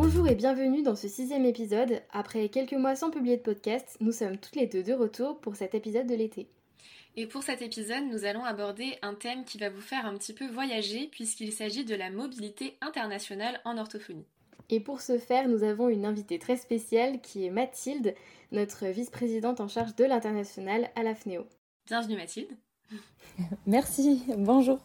Bonjour et bienvenue dans ce sixième épisode. Après quelques mois sans publier de podcast, nous sommes toutes les deux de retour pour cet épisode de l'été. Et pour cet épisode, nous allons aborder un thème qui va vous faire un petit peu voyager puisqu'il s'agit de la mobilité internationale en orthophonie. Et pour ce faire, nous avons une invitée très spéciale qui est Mathilde, notre vice-présidente en charge de l'international à la FNEO. Bienvenue Mathilde. Merci, bonjour.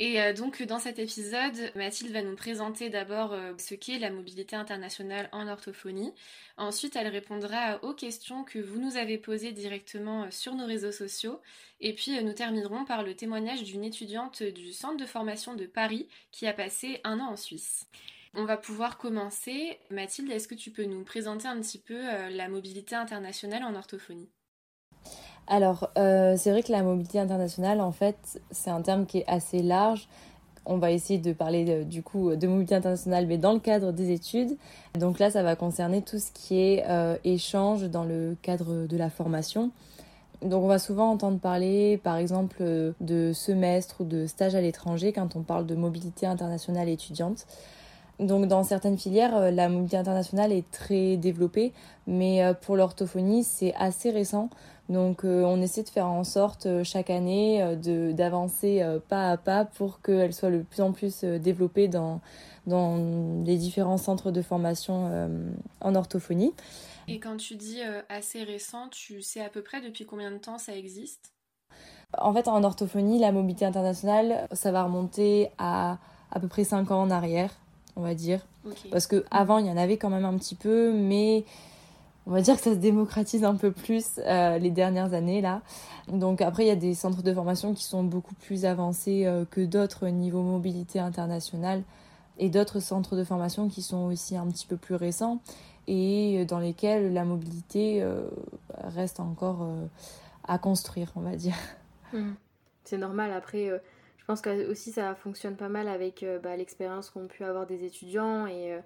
Et euh, donc dans cet épisode, Mathilde va nous présenter d'abord euh, ce qu'est la mobilité internationale en orthophonie. Ensuite, elle répondra aux questions que vous nous avez posées directement euh, sur nos réseaux sociaux. Et puis nous terminerons par le témoignage d'une étudiante du centre de formation de Paris qui a passé un an en Suisse. On va pouvoir commencer. Mathilde, est-ce que tu peux nous présenter un petit peu la mobilité internationale en orthophonie? Alors, euh, c'est vrai que la mobilité internationale, en fait, c'est un terme qui est assez large. On va essayer de parler du coup de mobilité internationale, mais dans le cadre des études. Donc là, ça va concerner tout ce qui est euh, échange dans le cadre de la formation. Donc on va souvent entendre parler, par exemple, de semestre ou de stage à l'étranger quand on parle de mobilité internationale étudiante. Donc dans certaines filières, euh, la mobilité internationale est très développée, mais pour l'orthophonie, c'est assez récent. Donc euh, on essaie de faire en sorte euh, chaque année euh, d'avancer pas à pas pour qu'elle soit de plus en plus développée dans, dans les différents centres de formation en orthophonie. Et quand tu dis assez récent, tu sais à peu près depuis combien de temps ça existe? En fait, en orthophonie, la mobilité internationale, ça va remonter à à peu près 5 ans en arrière, on va dire. Parce qu'avant, il y en avait quand même un petit peu, mais on va dire que ça se démocratise un peu plus euh, les dernières années là. Donc après il y a des centres de formation qui sont beaucoup plus avancés euh, que d'autres niveau mobilité internationale et d'autres centres de formation qui sont aussi un petit peu plus récents et dans lesquels la mobilité euh, reste encore à construire, on va dire. Mmh. C'est normal après je pense que aussi ça fonctionne pas mal avec bah, l'expérience qu'ont pu avoir des étudiants et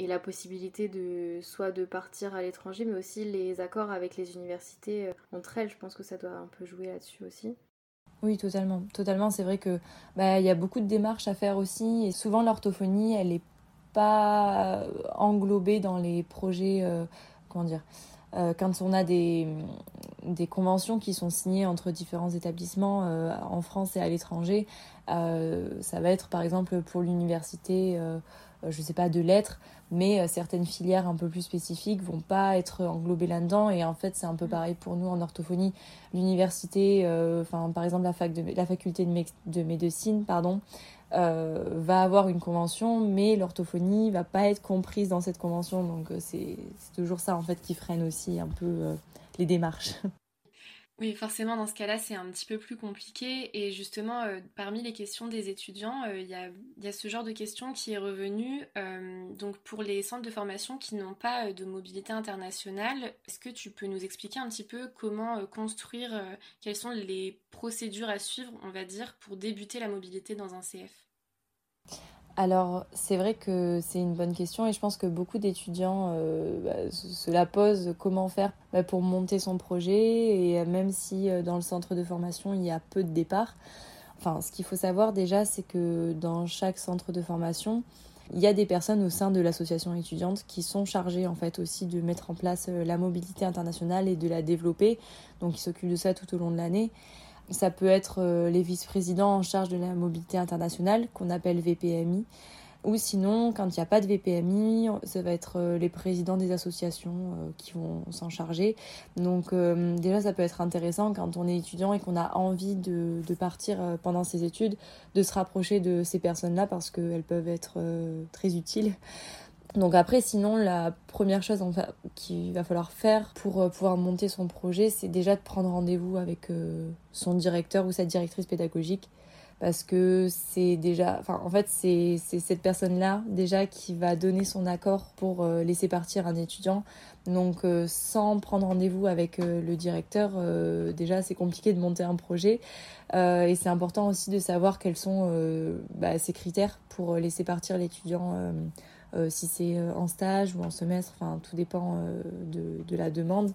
et la possibilité de soit de partir à l'étranger, mais aussi les accords avec les universités euh, entre elles. Je pense que ça doit un peu jouer là-dessus aussi. Oui, totalement. Totalement. C'est vrai que bah, il y a beaucoup de démarches à faire aussi, et souvent l'orthophonie, elle n'est pas englobée dans les projets. Euh, comment dire euh, quand on a des, des conventions qui sont signées entre différents établissements en France et à l'étranger, ça va être par exemple pour l'université euh, je sais pas, de lettres, mais euh, certaines filières un peu plus spécifiques vont pas être englobées là-dedans. Et en fait, c'est un peu mm. pareil pour nous en orthophonie. L'université, euh, enfin, par exemple, la, fac de, la faculté de, de médecine, pardon, va avoir une convention, mais l'orthophonie va pas être comprise dans cette convention. Donc, c'est toujours ça, en fait, qui freine aussi un peu les démarches. Oui, forcément, dans ce cas-là, c'est un petit peu plus compliqué. Et justement, euh, parmi les questions des étudiants, euh, il y, a, ce genre de questions qui est revenu. Euh, donc, pour les centres de formation qui n'ont pas de mobilité internationale, est-ce que tu peux nous expliquer un petit peu comment construire, quelles sont les procédures à suivre, on va dire, pour débuter la mobilité dans un CF alors, c'est vrai que c'est une bonne question et je pense que beaucoup d'étudiants euh, bah, se la posent comment faire bah, pour monter son projet et euh, même si euh, dans le centre de formation il y a peu de départs. Enfin, ce qu'il faut savoir déjà, c'est que dans chaque centre de formation, il y a des personnes au sein de l'association étudiante qui sont chargées en fait aussi de mettre en place la mobilité internationale et de la développer. Donc, ils s'occupent de ça tout au long de l'année. Ça peut être euh, les vice-présidents en charge de la mobilité internationale, qu'on appelle VPMI. Ou sinon, quand il n'y a pas de VPMI, ça va être euh, les présidents des associations euh, qui vont s'en charger. Donc déjà, ça peut être intéressant quand on est étudiant et qu'on a envie de, de, partir pendant ses études, de se rapprocher de ces personnes-là parce qu'elles peuvent être très utiles. Donc après, sinon, la première chose qu'il va falloir faire pour euh, pouvoir monter son projet, c'est déjà de prendre rendez-vous avec euh, son directeur ou sa directrice pédagogique. Parce que c'est déjà, enfin, en fait, c'est cette personne-là déjà qui va donner son accord pour euh, laisser partir un étudiant. Donc, sans prendre rendez-vous avec le directeur, déjà, c'est compliqué de monter un projet. et c'est important aussi de savoir quels sont bah, ses critères pour laisser partir l'étudiant si c'est euh, en stage ou en semestre, enfin tout dépend euh, de, la demande.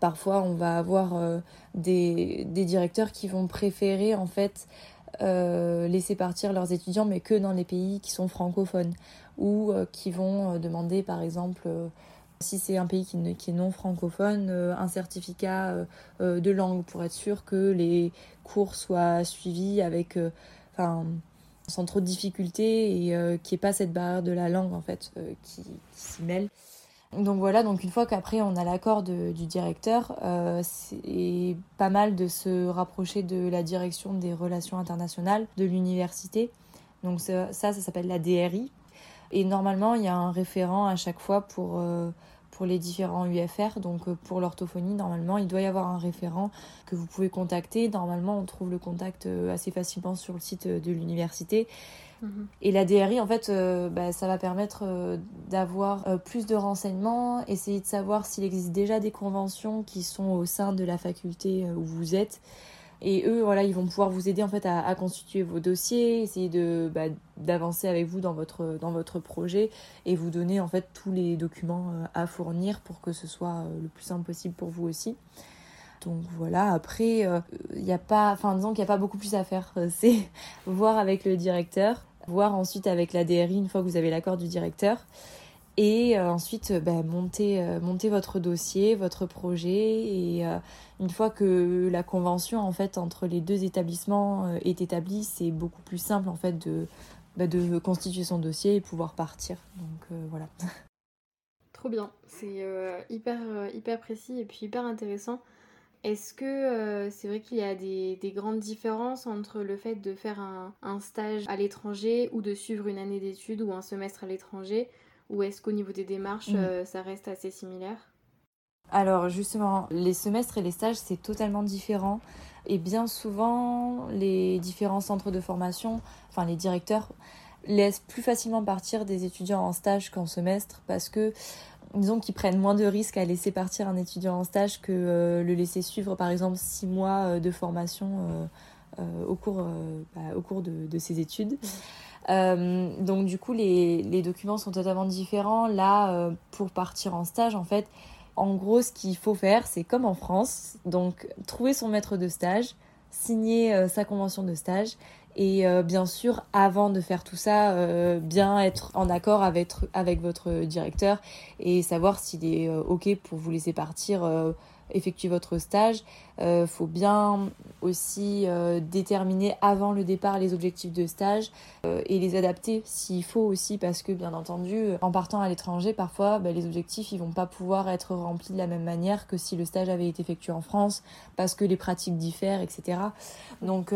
Parfois, on va avoir des, directeurs qui vont préférer en fait laisser partir leurs étudiants, mais que dans les pays qui sont francophones, ou qui vont demander par exemple si c'est un pays qui, est non francophone, un certificat de langue pour être sûr que les cours soient suivis avec, sans trop de difficultés et euh, qu'il n'y ait pas cette barrière de la langue en fait euh, qui, s'y mêle. Donc voilà, donc une fois qu'après on a l'accord du directeur, euh, c'est pas mal de se rapprocher de la direction des relations internationales de l'université. Donc ça, ça, s'appelle la DRI. Et normalement, il y a un référent à chaque fois pour, pour les différents UFR. Donc euh, pour l'orthophonie, normalement, il doit y avoir un référent que vous pouvez contacter. Normalement, on trouve le contact euh, assez facilement sur le site euh, de l'université. Mhm. Et la DRI, en fait, bah, ça va permettre d'avoir plus de renseignements, essayer de savoir s'il existe déjà des conventions qui sont au sein de la faculté où vous êtes. Et eux, voilà, ils vont pouvoir vous aider en fait à, constituer vos dossiers, essayer de bah, d'avancer avec vous dans votre dans votre projet et vous donner en fait tous les documents euh, à fournir pour que ce soit euh, le plus simple possible pour vous aussi. Donc voilà, après, il euh, n'y a pas, enfin disons qu'il n'y a pas beaucoup plus à faire. C'est voir avec le directeur, voir ensuite avec la DRI une fois que vous avez l'accord du directeur et euh, ensuite euh, bah, monter, euh, votre dossier, votre projet et une fois que la convention en fait entre les deux établissements est établie, c'est beaucoup plus simple en fait de, bah, de constituer son dossier et pouvoir partir. Donc voilà. Trop bien, c'est hyper, hyper précis et puis hyper intéressant. Est-ce que c'est vrai qu'il y a des, des, grandes différences entre le fait de faire un stage à l'étranger ou de suivre une année d'études ou un semestre à l'étranger ou est-ce qu'au niveau des démarches, mm. euh, ça reste assez similaire? Alors justement, les semestres et les stages, c'est totalement différent. Et bien souvent, les différents centres de formation, enfin les directeurs, laissent plus facilement partir des étudiants en stage qu'en semestre parce que disons qu'ils prennent moins de risques à laisser partir un étudiant en stage que euh, le laisser suivre par exemple six mois euh, de formation au cours, bah, au cours de, de ses études. Euh, donc du coup, les, les, documents sont totalement différents. Là, euh, pour partir en stage, en fait, en gros, ce qu'il faut faire, c'est comme en France. Donc, trouver son maître de stage, signer euh, sa convention de stage. Et bien sûr, avant de faire tout ça, bien être en accord avec, avec votre directeur et savoir s'il est OK pour vous laisser partir effectuer votre stage, il euh, faut bien aussi euh, déterminer avant le départ les objectifs de stage euh, et les adapter s'il faut aussi parce que bien entendu en partant à l'étranger parfois bah, les objectifs ils vont pas pouvoir être remplis de la même manière que si le stage avait été effectué en France parce que les pratiques diffèrent etc. Donc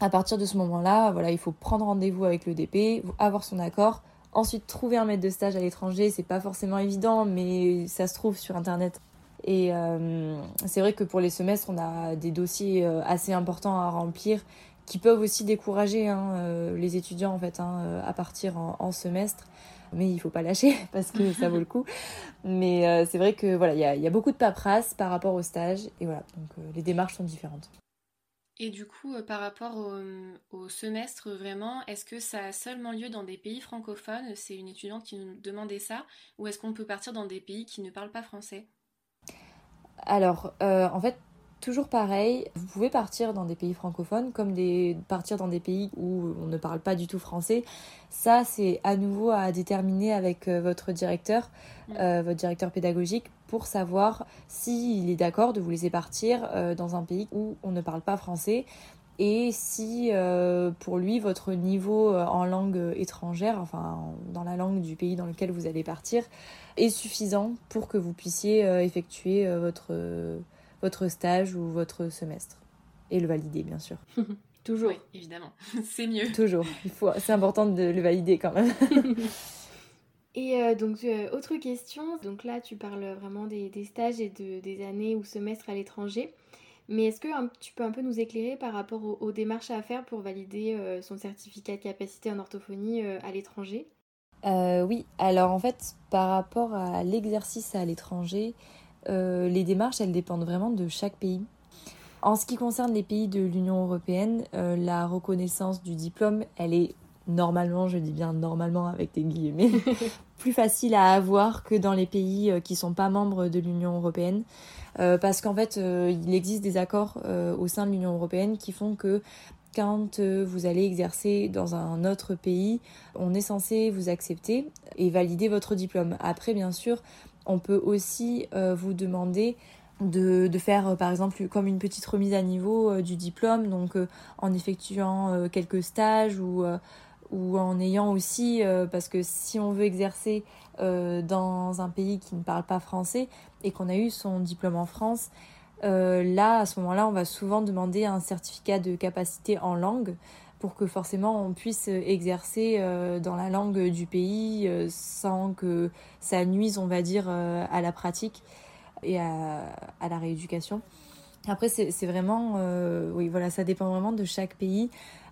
à partir de ce moment-là, voilà, il faut prendre rendez-vous avec le DP, avoir son accord, ensuite trouver un maître de stage à l'étranger, c'est pas forcément évident, mais ça se trouve sur internet. Et euh, c'est vrai que pour les semestres, on a des dossiers euh, assez importants à remplir qui peuvent aussi décourager hein, euh, les étudiants en fait hein, à partir en, semestre. Mais il faut pas lâcher parce que ça vaut le coup. Mais c'est vrai que voilà, il y a, beaucoup de paperasse par rapport au stage et voilà, donc les démarches sont différentes. Et du coup, par rapport au, au semestre, vraiment, est-ce que ça a seulement lieu dans des pays francophones? C'est une étudiante qui nous demandait ça? Ou est-ce qu'on peut partir dans des pays qui ne parlent pas français? Alors, euh, en fait, toujours pareil, vous pouvez partir dans des pays francophones comme des, partir dans des pays où on ne parle pas du tout français. Ça, c'est à nouveau à déterminer avec euh, votre directeur, mm. euh, votre directeur pédagogique, pour savoir s'il est d'accord de vous laisser partir dans un pays où on ne parle pas français et si pour lui votre niveau en langue étrangère, enfin dans la langue du pays dans lequel vous allez partir, est suffisant pour que vous puissiez euh, effectuer euh, votre, votre stage ou votre semestre? Et le valider, bien sûr. Toujours. Oui, évidemment. c'est mieux. Toujours. Il faut, c'est important de le valider quand même. Et euh, donc, autre question. Donc là, tu parles vraiment des, des, stages et de, des années ou semestres à l'étranger. Mais est-ce que tu peux un peu nous éclairer par rapport aux, démarches à faire pour valider son certificat de capacité en orthophonie à l'étranger? Euh, oui, alors en fait, par rapport à l'exercice à l'étranger, euh, les démarches, elles dépendent vraiment de chaque pays. En ce qui concerne les pays de l'Union européenne, euh, la reconnaissance du diplôme, elle est normalement, je dis bien normalement avec des guillemets, plus facile à avoir que dans les pays qui sont pas membres de l'Union européenne. parce qu'en fait, il existe des accords au sein de l'Union européenne qui font que quand vous allez exercer dans un autre pays, on est censé vous accepter et valider votre diplôme. Après, bien sûr, on peut aussi vous demander de, de, faire par exemple comme une petite remise à niveau du diplôme, donc en effectuant quelques stages ou ou en ayant aussi, euh, parce que si on veut exercer euh, dans un pays qui ne parle pas français et qu'on a eu son diplôme en France, euh, là, à ce moment-là, on va souvent demander un certificat de capacité en langue pour que forcément on puisse exercer dans la langue du pays sans que ça nuise, on va dire, à la pratique et à, à la rééducation. Après, c'est vraiment, oui, voilà, ça dépend vraiment de chaque pays.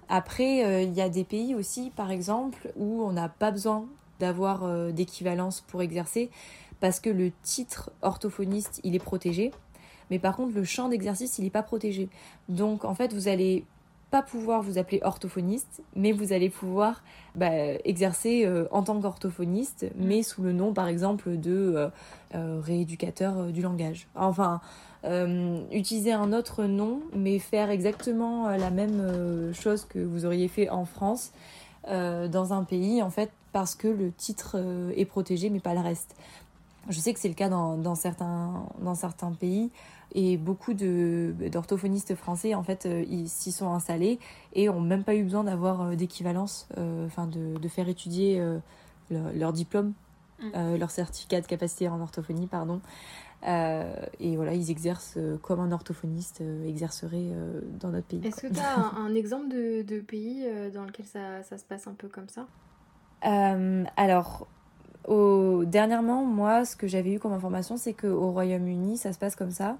Après, euh, il y a des pays aussi, par exemple, où on n'a pas besoin d'avoir euh, d'équivalence pour exercer parce que le titre orthophoniste, il est protégé. Mais par contre, le champ d'exercice, il n'est pas protégé. Donc, en fait, vous allez pas pouvoir vous appeler orthophoniste, mais vous allez pouvoir bah, exercer euh, en tant qu'orthophoniste, mais sous le nom, par exemple, de rééducateur du langage. Enfin, euh, utiliser un autre nom, mais faire exactement euh, la même euh, chose que vous auriez fait en France dans un pays, en fait, parce que le titre est protégé, mais pas le reste. Je sais que c'est le cas dans, certains, dans certains pays et beaucoup d'orthophonistes français en fait ils s'y sont installés et ont même pas eu besoin d'avoir d'équivalence, enfin de, de, faire étudier leur, diplôme, mmh. leur certificat de capacité en orthophonie, pardon. Euh, et voilà, ils exercent euh, comme un orthophoniste euh, exercerait dans notre pays. Est-ce que tu as un, exemple de, de pays dans lequel ça, ça, se passe un peu comme ça? Alors, au, dernièrement, moi, ce que j'avais eu comme information, c'est qu'au Royaume-Uni, ça se passe comme ça.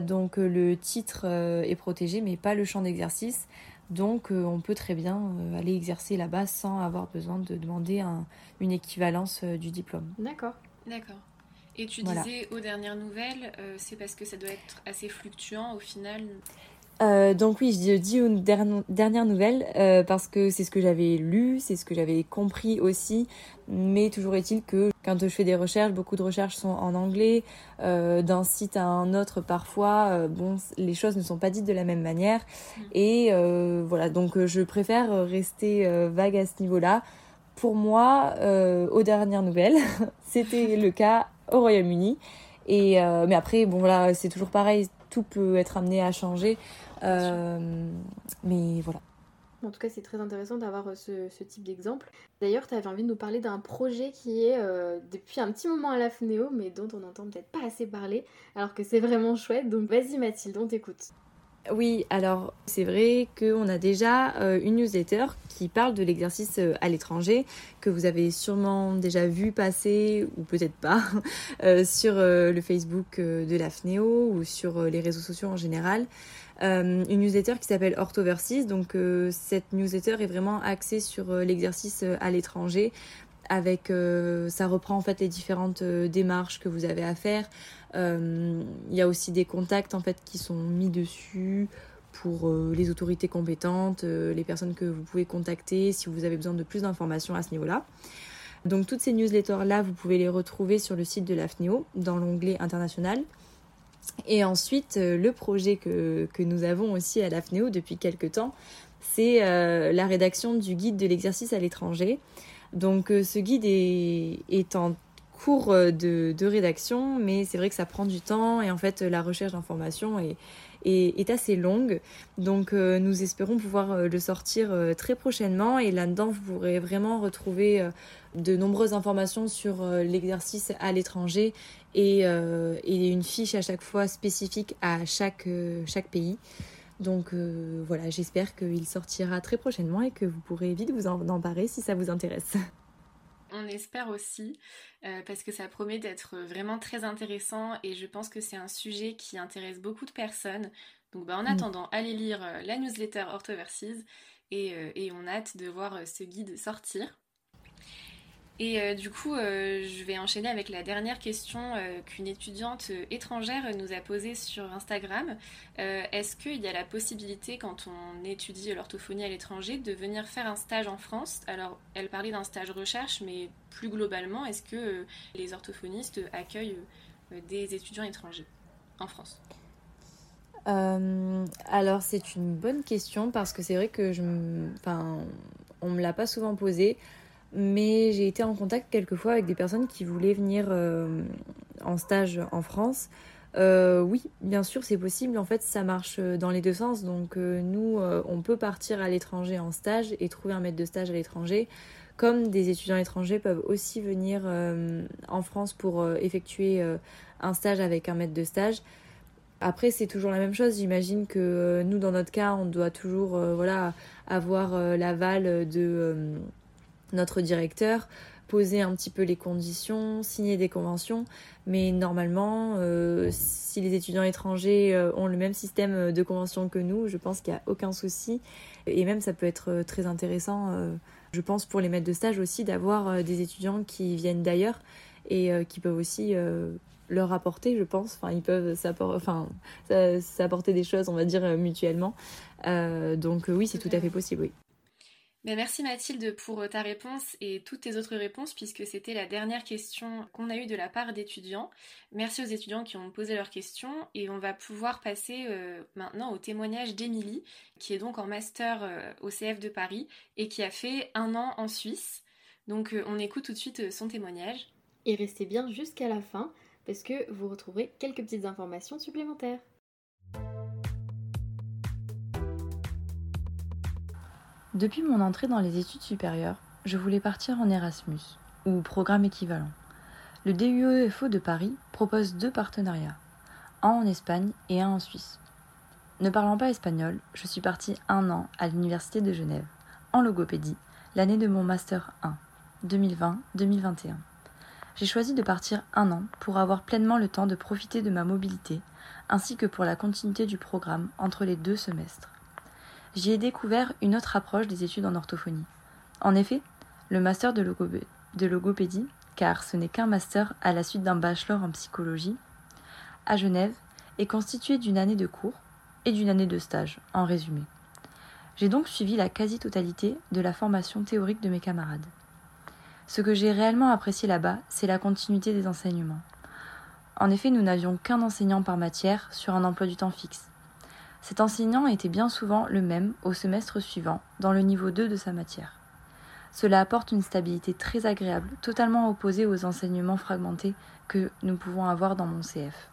donc le titre est protégé, mais pas le champ d'exercice. Donc on peut très bien aller exercer là-bas sans avoir besoin de demander un, une équivalence du diplôme. D'accord. D'accord. Et tu disais aux dernières nouvelles, euh, c'est parce que ça doit être assez fluctuant au final euh, donc oui, je dis aux dernières nouvelles euh, parce que c'est ce que j'avais lu, c'est ce que j'avais compris aussi. Mais toujours est-il que quand je fais des recherches, beaucoup de recherches sont en anglais. D'un site à un autre, parfois, bon, les choses ne sont pas dites de la même manière. Mm. Et voilà, donc je préfère rester vague à ce niveau-là. Pour moi, aux dernières nouvelles, c'était le cas au Royaume-Uni. Et euh, mais après, bon voilà, c'est toujours pareil, tout peut être amené à changer. Euh, mais voilà. En tout cas, c'est très intéressant d'avoir euh, ce, type d'exemple. D'ailleurs, tu avais envie de nous parler d'un projet qui est depuis un petit moment à la FNEO, mais dont on n'entend peut-être pas assez parler, alors que c'est vraiment chouette. Donc vas-y Mathilde, on t'écoute. Oui, alors c'est vrai qu'on a déjà euh, une newsletter qui parle de l'exercice euh, à l'étranger, que vous avez sûrement déjà vu passer, ou peut-être pas, euh, sur le Facebook de la FNEO ou sur les réseaux sociaux en général. Une newsletter qui s'appelle Orthoversis. Donc cette newsletter est vraiment axée sur l'exercice à l'étranger. Avec, ça reprend en fait les différentes démarches que vous avez à faire, euh, il y a aussi des contacts en fait qui sont mis dessus pour euh, les autorités compétentes, euh, les personnes que vous pouvez contacter si vous avez besoin de plus d'informations à ce niveau-là. Donc toutes ces newsletters-là, vous pouvez les retrouver sur le site de l'AFNEO dans l'onglet international. Et ensuite, le projet que, nous avons aussi à l'AFNEO depuis quelques temps, c'est la rédaction du guide de l'exercice à l'étranger. Donc ce guide est, en cours euh, de, de rédaction, mais c'est vrai que ça prend du temps et en fait la recherche d'informations est, est, assez longue. Donc euh, nous espérons pouvoir euh, le sortir très prochainement et là-dedans vous pourrez vraiment retrouver de nombreuses informations sur l'exercice à l'étranger et, et, une fiche à chaque fois spécifique à chaque, chaque pays. Donc voilà, j'espère qu'il sortira très prochainement et que vous pourrez vite vous en emparer si ça vous intéresse. On espère aussi, euh, parce que ça promet d'être vraiment très intéressant et je pense que c'est un sujet qui intéresse beaucoup de personnes. Donc bah, en mm. attendant, allez lire euh, la newsletter Orthoverses et, euh, et, on a hâte de voir ce guide sortir. Et euh, du coup, euh, je vais enchaîner avec la dernière question euh, qu'une étudiante étrangère nous a posée sur Instagram. Est-ce qu'il y a la possibilité, quand on étudie l'orthophonie à l'étranger, de venir faire un stage en France? Alors, elle parlait d'un stage recherche, mais plus globalement, est-ce que les orthophonistes accueillent des étudiants étrangers en France? Alors c'est une bonne question parce que c'est vrai que je, enfin, on me l'a pas souvent posé mais j'ai été en contact quelquefois avec des personnes qui voulaient venir euh, en stage en France. Euh, oui, bien sûr, c'est possible. En fait, ça marche dans les deux sens. Donc, euh, nous, on peut partir à l'étranger en stage et trouver un maître de stage à l'étranger, comme des étudiants étrangers peuvent aussi venir en France pour effectuer un stage avec un maître de stage. Après, c'est toujours la même chose. J'imagine que nous, dans notre cas, on doit toujours voilà, avoir l'aval de notre directeur, poser un petit peu les conditions, signer des conventions. Mais normalement, euh, si les étudiants étrangers euh, ont le même système de convention que nous, je pense qu'il n'y a aucun souci. Et même, ça peut être euh, très intéressant, je pense, pour les maîtres de stage aussi, d'avoir des étudiants qui viennent d'ailleurs et qui peuvent aussi leur apporter, je pense. Enfin, ils peuvent s'apporter des choses, on va dire, mutuellement. donc oui, c'est tout à fait possible, oui merci Mathilde pour euh, ta réponse et toutes tes autres réponses puisque c'était la dernière question qu'on a eue de la part d'étudiants. Merci aux étudiants qui ont posé leurs questions et on va pouvoir passer euh, maintenant au témoignage d'Émilie qui est donc en master euh, au CF de Paris et qui a fait un an en Suisse. Donc on écoute tout de suite son témoignage. Et restez bien jusqu'à la fin parce que vous retrouverez quelques petites informations supplémentaires. Depuis mon entrée dans les études supérieures, je voulais partir en Erasmus, ou programme équivalent. Le DUEFO de Paris propose deux partenariats, un en Espagne et un en Suisse. Ne parlant pas espagnol, je suis partie un an à l'Université de Genève, en logopédie, l'année de mon Master 1, 2020-2021. J'ai choisi de partir un an pour avoir pleinement le temps de profiter de ma mobilité, ainsi que pour la continuité du programme entre les deux semestres j'y ai découvert une autre approche des études en orthophonie. En effet, le master de, logopédie, car ce n'est qu'un master à la suite d'un bachelor en psychologie, à Genève, est constitué d'une année de cours et d'une année de stage, en résumé. J'ai donc suivi la quasi-totalité de la formation théorique de mes camarades. Ce que j'ai réellement apprécié là-bas, c'est la continuité des enseignements. En effet, nous n'avions qu'un enseignant par matière sur un emploi du temps fixe. Cet enseignant était bien souvent le même au semestre suivant, dans le niveau 2 de sa matière. Cela apporte une stabilité très agréable, totalement opposée aux enseignements fragmentés que nous pouvons avoir dans mon CF.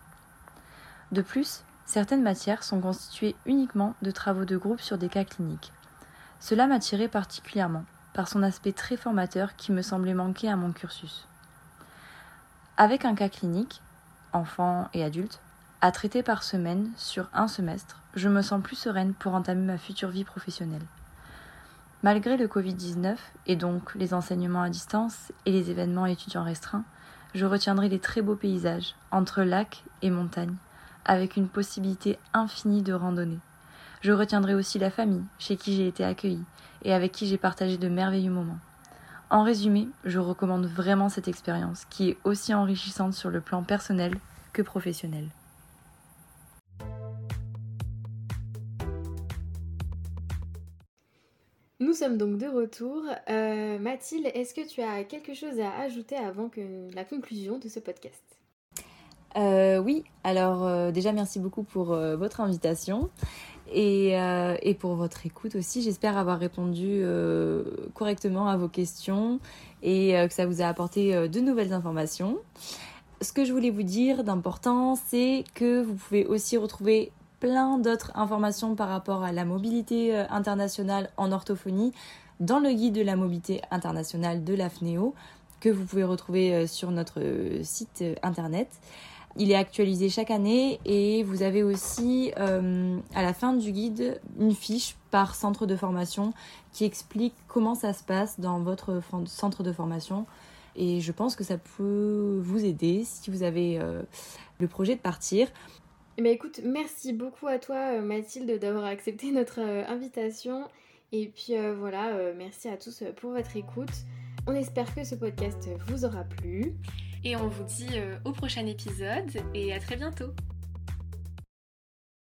De plus, certaines matières sont constituées uniquement de travaux de groupe sur des cas cliniques. Cela m'attirait particulièrement, par son aspect très formateur qui me semblait manquer à mon cursus. Avec un cas clinique, enfant et adulte, à traiter par semaine sur un semestre, je me sens plus sereine pour entamer ma future vie professionnelle. Malgré le Covid-19 et donc les enseignements à distance et les événements étudiants restreints, je retiendrai les très beaux paysages entre lacs et montagnes, avec une possibilité infinie de randonnée. Je retiendrai aussi la famille chez qui j'ai été accueillie et avec qui j'ai partagé de merveilleux moments. En résumé, je recommande vraiment cette expérience qui est aussi enrichissante sur le plan personnel que professionnel. Nous sommes donc de retour. Euh, Mathilde, est-ce que tu as quelque chose à ajouter avant la conclusion de ce podcast? Euh, Oui, alors euh, déjà merci beaucoup pour votre invitation et, et, pour votre écoute aussi. J'espère avoir répondu correctement à vos questions et que ça vous a apporté de nouvelles informations. Ce que je voulais vous dire d'important, c'est que vous pouvez aussi retrouver plein d'autres informations par rapport à la mobilité euh, internationale en orthophonie dans le guide de la mobilité internationale de l'AFNEO que vous pouvez retrouver euh, sur notre euh, site internet. Il est actualisé chaque année et vous avez aussi à la fin du guide une fiche par centre de formation qui explique comment ça se passe dans votre centre de formation. Et je pense que ça peut vous aider si vous avez le projet de partir. Mais écoute, merci beaucoup à toi euh, Mathilde d'avoir accepté notre euh, invitation. Et puis euh, voilà, merci à tous pour votre écoute. On espère que ce podcast vous aura plu. Et on vous dit au prochain épisode et à très bientôt.